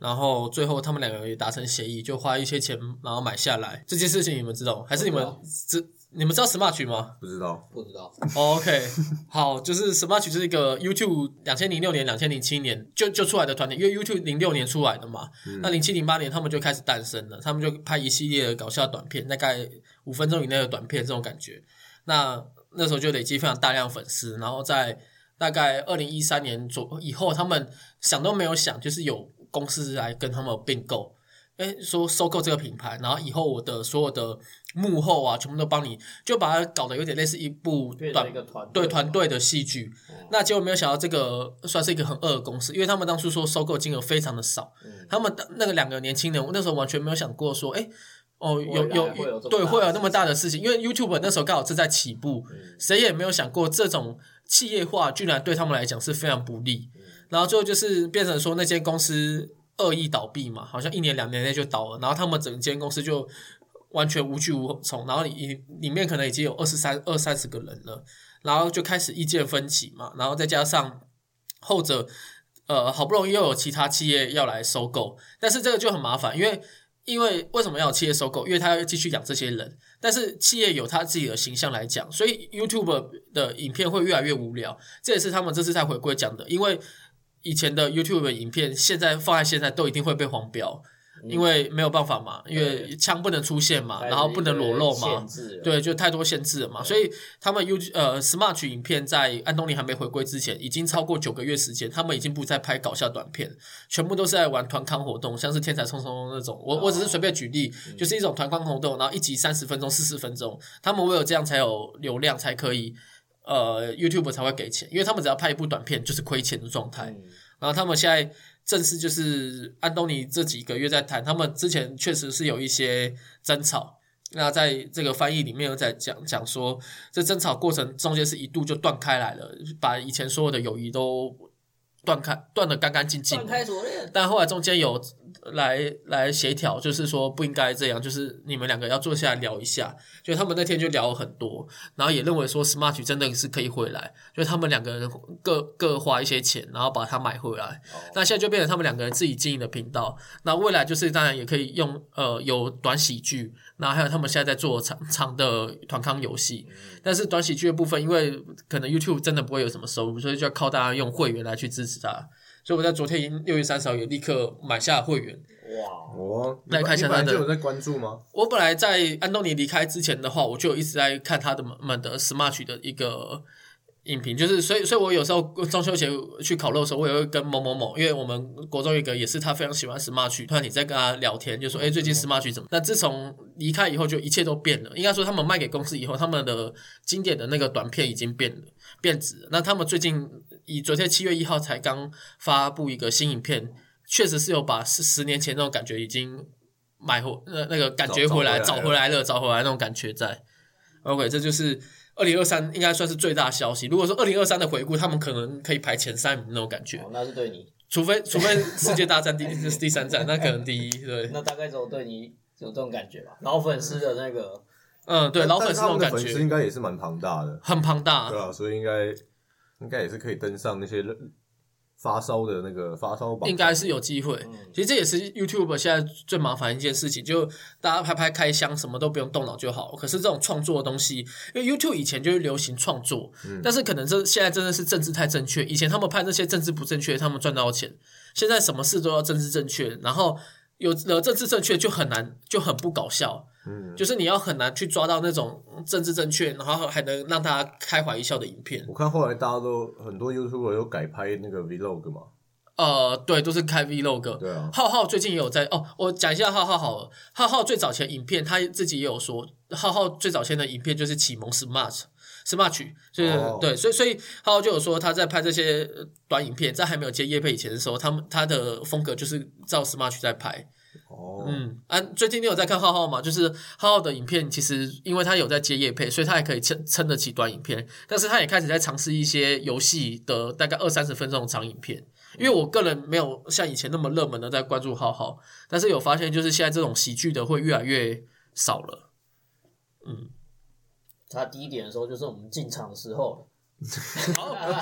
然后最后他们两个人也达成协议，就花一些钱然后买下来。这件事情你们知道吗？还是你们知你们知道 Smash 吗？不知道，不知道。哦 OK，好，就是 Smart 就是一个 YouTube 两千零六年、两千零七年就就出来的团体，因为 YouTube 零六年出来的嘛，那零七零八年他们就开始诞生了，他们就拍一系列的搞笑短片，大概五分钟以内的短片这种感觉。那那时候就累积非常大量粉丝，然后在大概二零一三年左以后，他们想都没有想，就是有公司来跟他们并购。哎，说收购这个品牌，然后以后我的所有的幕后啊，全部都帮你，就把它搞得有点类似一部短对团队的戏剧。那结果没有想到，这个算是一个很恶的公司，因为他们当初说收购金额非常的少，嗯。他们那个两个年轻人，我那时候完全没有想过说，哎，哦，有有有对会有那么大的事情，因为 YouTube 那时候刚好正在起步，嗯。谁也没有想过这种企业化居然对他们来讲是非常不利。然后最后就是变成说那间公司恶意倒闭嘛，好像一年两年内就倒了，然后他们整间公司就完全无去无从，然后里里面可能已经有二十三二三十个人了，然后就开始意见分歧嘛，然后再加上后者。呃，好不容易又有其他企业要来收购，但是这个就很麻烦，因为因为为什么要有企业收购？因为他要继续养这些人，但是企业有他自己的形象来讲，所以 YouTube 的影片会越来越无聊。这也是他们这次在回归讲的，因为以前的 YouTube 影片现在放在现在都一定会被黄标。因为没有办法嘛，因为枪不能出现嘛，然后不能裸露嘛，对，就太多限制了嘛。所以他们 U 呃 Smart 影片在安东尼还没回归之前，已经超过九个月时间，他们已经不再拍搞笑短片，全部都是在玩团康活动，像是天才冲冲那种。我我只是随便举例，就是一种团康活动，然后一集三十分钟、四十分钟，他们唯有这样才有流量，才可以呃 YouTube 才会给钱，因为他们只要拍一部短片就是亏钱的状态。然后他们现在。正是就是安东尼这几个月在谈，他们之前确实是有一些争吵。那在这个翻译里面又在讲讲说，这争吵过程中间是一度就断开来了，把以前所有的友谊都断开，断的干干净净。断开。但后来中间有。来来协调，就是说不应该这样，就是你们两个要坐下来聊一下。就他们那天就聊了很多，然后也认为说 Smart 真的是可以回来，就他们两个人各各花一些钱，然后把它买回来。那现在就变成他们两个人自己经营的频道。那未来就是当然也可以用呃有短喜剧，那还有他们现在在做长长的团康游戏。但是短喜剧的部分，因为可能 YouTube 真的不会有什么收入，所以就要靠大家用会员来去支持它。所以我在昨天六月三十号也立刻买下会员。哇，我来看一下他的。有在关注吗？我本来在安东尼离开之前的话，我就一直在看他的们的 Smart 的一个影评，就是所以所以我有时候中秋节去烤肉的时候，我也会跟某某某，因为我们国中一个也是他非常喜欢 Smart，突然你在跟他聊天，就说哎最近 Smart 怎么？那自从离开以后，就一切都变了。应该说他们卖给公司以后，他们的经典的那个短片已经变了。变质。那他们最近以昨天七月一号才刚发布一个新影片，确实是有把十十年前那种感觉已经买回那那个感觉回来找回来了，找回来那种感觉在。OK，这就是二零二三应该算是最大消息。如果说二零二三的回顾，他们可能可以排前三名那种感觉。那是对你，除非除非世界大战第 第三战，那可能第一 对。那大概只有对你有这种感觉吧。老粉丝的那个。嗯，对，老粉丝那种感觉，粉丝应该也是蛮庞大的，很庞大，对啊，所以应该应该也是可以登上那些发烧的那个发烧榜，应该是有机会。其实这也是 YouTube 现在最麻烦一件事情，就大家拍拍开箱，什么都不用动脑就好。可是这种创作的东西，因为 YouTube 以前就是流行创作，但是可能这现在真的是政治太正确。以前他们拍那些政治不正确，他们赚到钱。现在什么事都要政治正确，然后有了政治正确就很难，就很不搞笑。嗯，就是你要很难去抓到那种政治正确，然后还能让他开怀一笑的影片。我看后来大家都很多 YouTube 有改拍那个 Vlog 嘛。呃，对，都是开 Vlog。对啊。浩浩最近也有在哦，我讲一下浩浩好了。浩浩最早前影片他自己也有说，浩浩最早前的影片就是启蒙 Smart Smart，就是对，所以所以浩浩就有说他在拍这些短影片，在还没有接叶配以前的时候，他们他的风格就是照 Smart 在拍。哦，嗯，啊，最近你有在看浩浩吗？就是浩浩的影片，其实因为他有在接业配，所以他也可以撑撑得起短影片。但是他也开始在尝试一些游戏的大概二三十分钟的长影片。因为我个人没有像以前那么热门的在关注浩浩，但是有发现就是现在这种喜剧的会越来越少了。嗯，他第一点的时候就是我们进场的时候。好，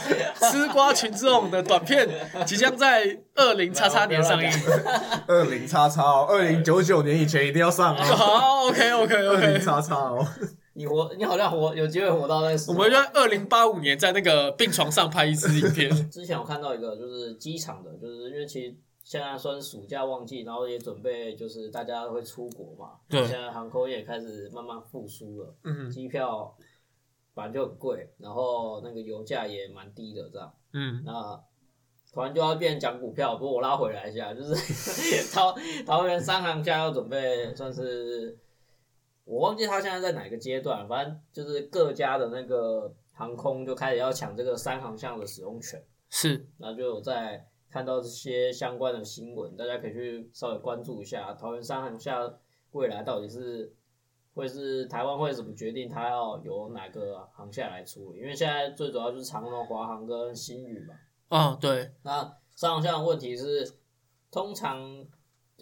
吃瓜群众的短片即将在二零叉叉年上映。二零叉叉哦，二零九九年以前一定要上哦。好，OK OK OK。二零叉叉哦，你活，你好像活有机会活到那时。我们在二零八五年在那个病床上拍一支影片。之前我看到一个就是机场的，就是因为其实现在算是暑假旺季，然后也准备就是大家会出国嘛。对。现在航空业开始慢慢复苏了。嗯。机票。反正就很贵，然后那个油价也蛮低的，这样。嗯。那突然就要变讲股票，不过我拉回来一下，就是 桃桃园三行家要准备算是，我忘记他现在在哪个阶段，反正就是各家的那个航空就开始要抢这个三航项的使用权。是。那就有在看到这些相关的新闻，大家可以去稍微关注一下桃园三航下未来到底是。会是台湾会怎么决定？它要由哪个航线来处理？因为现在最主要就是长龙、华航跟新宇嘛。哦，对。那上项的问题是，通常，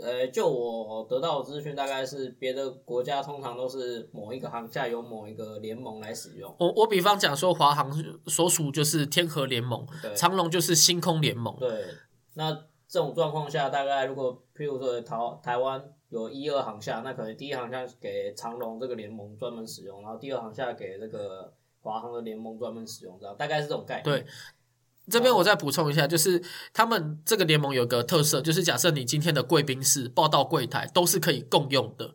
呃，就我得到的资讯，大概是别的国家通常都是某一个航线由某一个联盟来使用。我我比方讲说，华航所属就是天河联盟，长龙就是星空联盟。对。那这种状况下，大概如果譬如说台台湾有一二行下，那可能第一行下给长龙这个联盟专门使用，然后第二行下给这个华航的联盟专门使用，这样大概是这种概念。对这边我再补充一下，就是他们这个联盟有个特色，就是假设你今天的贵宾室、报到柜台都是可以共用的，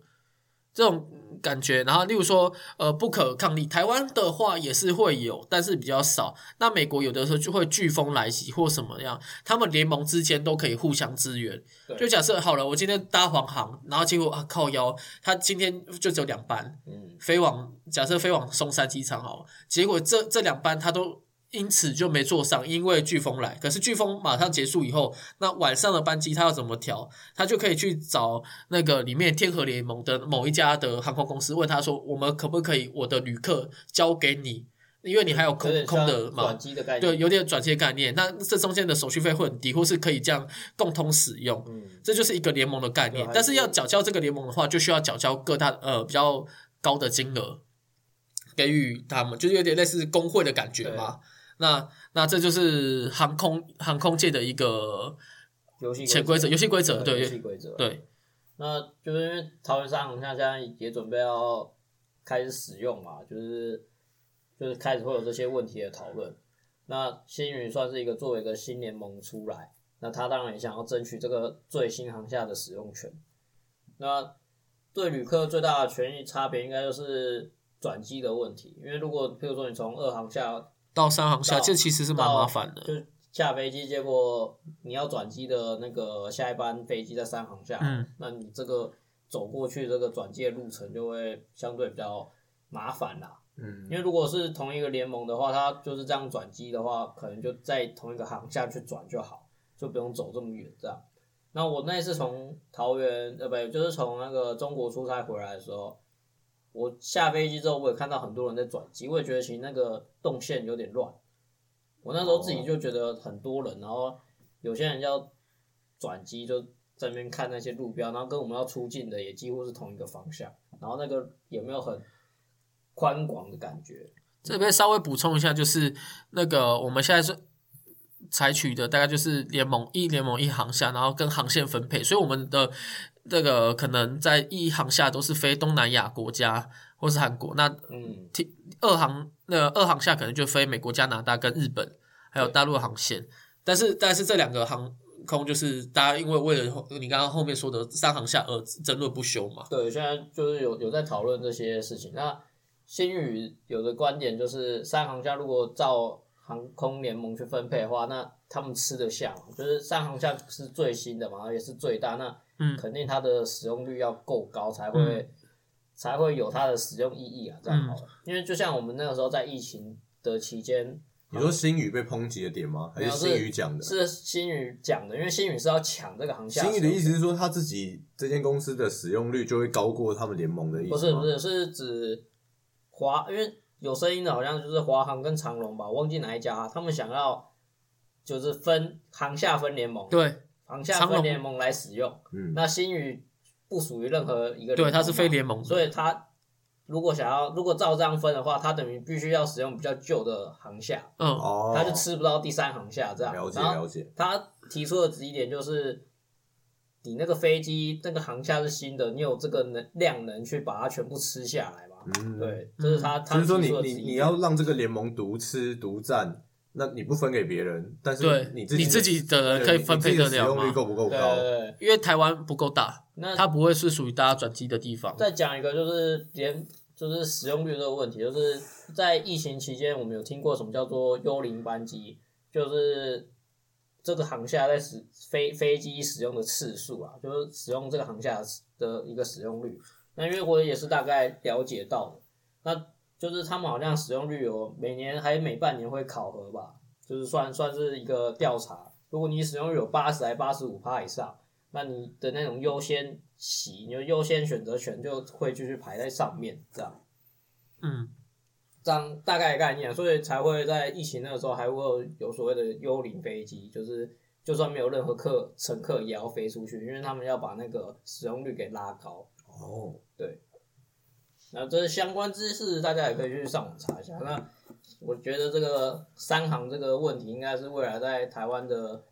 这种感觉。然后，例如说，呃，不可抗力，台湾的话也是会有，但是比较少。那美国有的时候就会飓风来袭或什么样，他们联盟之间都可以互相支援。就假设好了，我今天搭黄航，然后结果啊靠腰，他今天就只有两班，嗯，飞往假设飞往松山机场好了，结果这这两班他都因此就没坐上，因为飓风来。可是飓风马上结束以后，那晚上的班机他要怎么调？他就可以去找那个里面天河联盟的某一家的航空公司，问他说：“我们可不可以我的旅客交给你？因为你还有空空的嘛像转。”机的概念。对，有点转接概念，那这中间的手续费会很低，或是可以这样共同使用。嗯，这就是一个联盟的概念。但是要缴交这个联盟的话，就需要缴交各大呃比较高的金额给予他们，就是有点类似工会的感觉嘛。那那这就是航空航空界的一个游戏潜规则、游戏规则对，游对戏规则。对那就是因为桃园三航厦现在也准备要开始使用嘛，就是就是开始会有这些问题的讨论。那新云算是一个作为一个新联盟出来，那他当然也想要争取这个最新航下的使用权。那对旅客最大的权益差别应该就是转机的问题，因为如果譬如说你从二航厦到三航下，这其实是蛮麻烦的。就下飞机，结果你要转机的那个下一班飞机在三航下，嗯那你这个走过去这个转机的路程就会相对比较麻烦啦。嗯因为如果是同一个联盟的话，它就是这样转机的话，可能就在同一个航下去转就好，就不用走这么远这样。那我那一次从桃园呃不，就是从那个中国出差回来的时候，我下飞机之后，我也看到很多人在转机，我也觉得其实那个动线有点乱。我那时候自己就觉得很多人，然后有些人要转机就在那边看那些路标，然后跟我们要出境的也几乎是同一个方向，然后那个有没有很宽广的感觉？这边稍微补充一下，就是那个我们现在是采取的大概就是联盟一联盟一航下，然后跟航线分配，所以我们的这个可能在一航下都是飞东南亚国家或是韩国，那嗯，二航那二航下可能就飞美国、加拿大跟日本，还有大陆航线。但是但是这两个航空就是大家因为为了你刚刚后面说的三航下而争论不休嘛。对，现在就是有有在讨论这些事情。那新宇有的观点就是，三航下如果照航空联盟去分配的话，那他们吃得下嘛？就是三航下是最新的嘛，也是最大，那嗯肯定它的使用率要够高才会、才会有它的使用意义啊。这样好了，因为就像我们那个时候在疫情的期间，你说新宇被抨击的点吗？还是新宇讲的？是新宇讲的，因为新宇是要抢这个航线。新宇的意思是说他自己这间公司的使用率就会高过他们联盟的意思吗不是不是，是指华，因为有声音的好像就是华航跟长龙吧，我忘记哪一家，他们想要就是分航下分联盟，对航下分联盟来使用。嗯，那新宇不属于任何一个对，它是非联盟，所以它如果想要如果照这样分的话，它等于必须要使用比较旧的航下，嗯哦，它就吃不到第三航下这样。了解了解，他提出的质疑点就是，你那个飞机那个航下是新的，你有这个能量能去把它全部吃下来吗？嗯，，对，这是他他就是说你你要让这个联盟独吃独占，那你不分给别人，但是对你自己你自己的人可以分配得了你自己的使用率吗够不够对高？对对，因为台湾不够大，那它不会是属于大家转机的地方。再讲一个就是连就是使用率这个问题，就是在疫情期间，我们有听过什么叫做幽灵班机，就是这个航厦在使飞飞机使用的次数啊，就是使用这个航厦的一个使用率。那因为我也是大概了解到的，那就是他们好像使用率有每年还每半年会考核吧，就是算算是一个调查。如果你使用率有八十还八十五趴以上，那你的那种优先席，你就优先选择权就会继续排在上面，这样嗯，这样大概的概念，所以才会在疫情那个时候还会有有所谓的幽灵飞机，就是就算没有任何客乘客也要飞出去，因为他们要把那个使用率给拉高。哦，那这相关知识大家也可以去上网查一下。那我觉得这个三行这个问题应该是未来在台湾的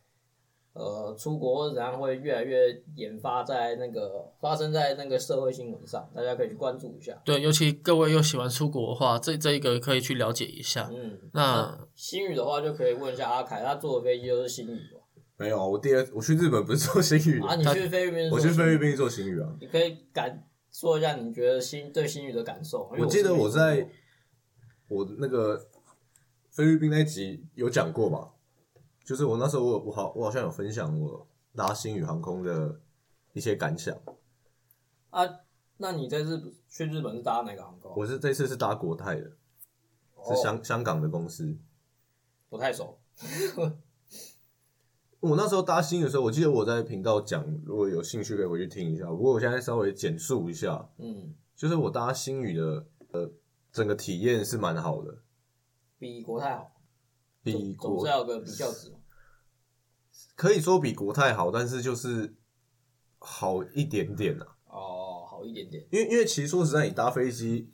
呃出国或者怎样会越来越研发在那个发生在那个社会新闻上，大家可以去关注一下。对，尤其各位又喜欢出国的话，这这一个可以去了解一下。嗯，那新宇的话就可以问一下阿凯，他坐的飞机都是新宇吧？没有，我第二我去日本不是坐新宇啊，你去菲律宾我坐新宇？去菲律宾坐新宇啊。你可以感说一下你觉得新对新宇的感受。我记得我在我那个菲律宾那集有讲过吧，就是我那时候我我好我好像有分享我搭新宇航空的一些感想。啊，那你这次去日本是搭哪个航空？我是这次是搭国泰的，是哦香香港的公司。不太熟。我那时候搭新的时候，我记得我在频道讲，如果有兴趣可以回去听一下。不过我现在稍微简述一下，嗯，就是我搭新宇的呃整个体验是蛮好的，比国泰好，比国总总是要有个比较值嘛。可以说比国泰好，但是就是好一点点啊。哦，好一点点。因为因为其实说实在，你搭飞机，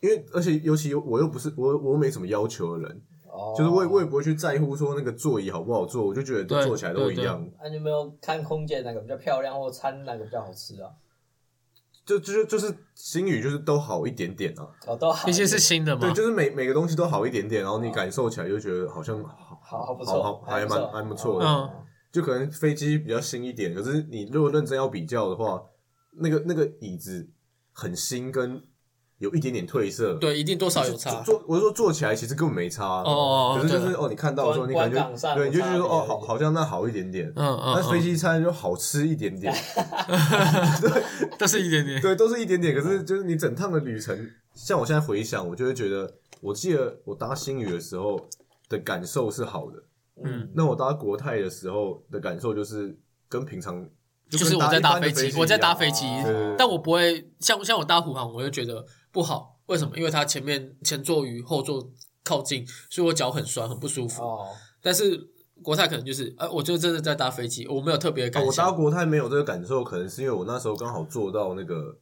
因为而且尤其我又不是我我又没什么要求的人，哦，就是我也我也不会去在乎说那个座椅好不好坐，我就觉得对坐起来都一样。那、啊你有没有看空间哪个比较漂亮，或餐哪个比较好吃啊？就就就是新宇就是都好一点点啊，哦，都好。毕竟是新的嘛对，，就是每每个东西都好一点点，然后你感受起来就觉得好像好好好不错，好还蛮蛮不错的。嗯就可能飞机比较新一点，可是你如果认真要比较的话，那个那个椅子很新，跟有一点点褪色，，对，一定多少有差。坐我是说坐起来其实根本没差，哦哦可是就是哦，你看到的时候，你感觉对，你就觉得说哦，好，好像那好一点点，嗯嗯，那飞嗯机餐就好吃一点点，对，都是一点点。对，都是一点点，可是就是你整趟的旅程，像我现在回想，我就会觉得，我记得我搭新宇的时候的感受是好的，嗯，那我搭国泰的时候的感受就是跟平常就是我在搭搭飞机，我在搭飞机但我不会像像我搭虎航，我就觉得不好。为什么？因为它前面前座与后座靠近，所以我脚很酸，很不舒服。哦，但是国泰可能就是，呃，我就真的在搭飞机，我没有特别的哦我搭。国泰没有这个感受，可能是因为我那时候刚好坐到那个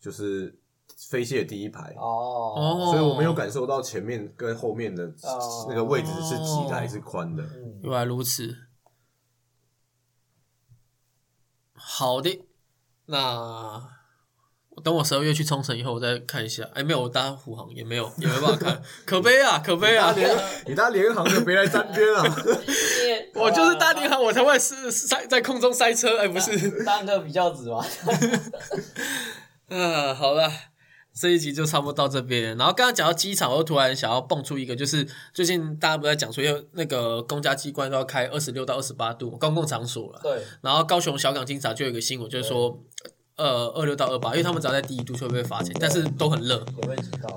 就是飞机的第一排，哦，哦，所以我没有感受到前面跟后面的哦那个位置是挤的还是宽的。嗯，原来如此。好的，那我等我十二月去冲绳以后，我再看一下。哎，没有，我搭虎航也没有，也没办法看，可悲啊，可悲啊！你搭联航就别来沾边啊！我就是搭联航，我才会是塞在空中塞车。哎，不是，当个比较子嘛。啊，好了。这一集就差不多到这边，然后刚刚讲到机场，我又突然想要蹦出一个，就是最近大家不在讲说，因为那个公家机关都要开二十六到二十八度公共场所了，对，然后高雄小港机场就有一个新闻，就是说，呃，二六到二八，因为他们只要在第一度就会被罚钱，但是都很热。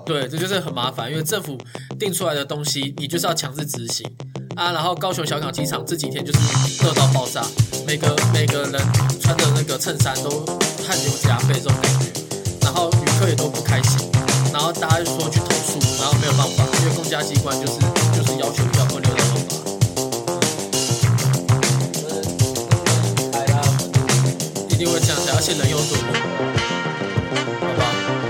对，这就是很麻烦，因为政府定出来的东西，你就是要强制执行啊。然后高雄小港机场这几天就是热到爆炸，每个每个人穿的那个衬衫都汗流浃背这种感觉，然后旅客也都不开心，然后大家就说去投诉，然后没有办法，因为公家机关就是就是要求要二六到二八。定会这样想，而且人又多，好吧？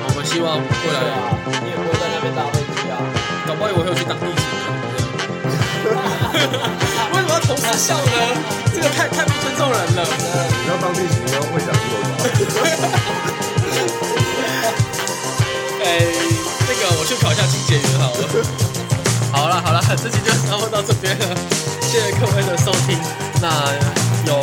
我们希望未来，啊，你也不会在那边打飞机啊。搞不好以后会去当地勤的。为什么要同时笑呢？这个太太不尊重人了。你要当地勤，你要会讲英文吧？哎，那个我去考一下清洁员好了。好了好了，这期就差不多到这边了，谢谢各位的收听。那有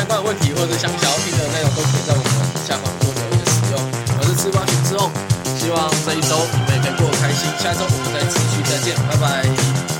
相关的问题或者想想要听的内容，都可以在我们下方做留言使用。我是吃瓜群之后，希望这一周你们也可以过得开心。下周我们再持续再见，拜拜。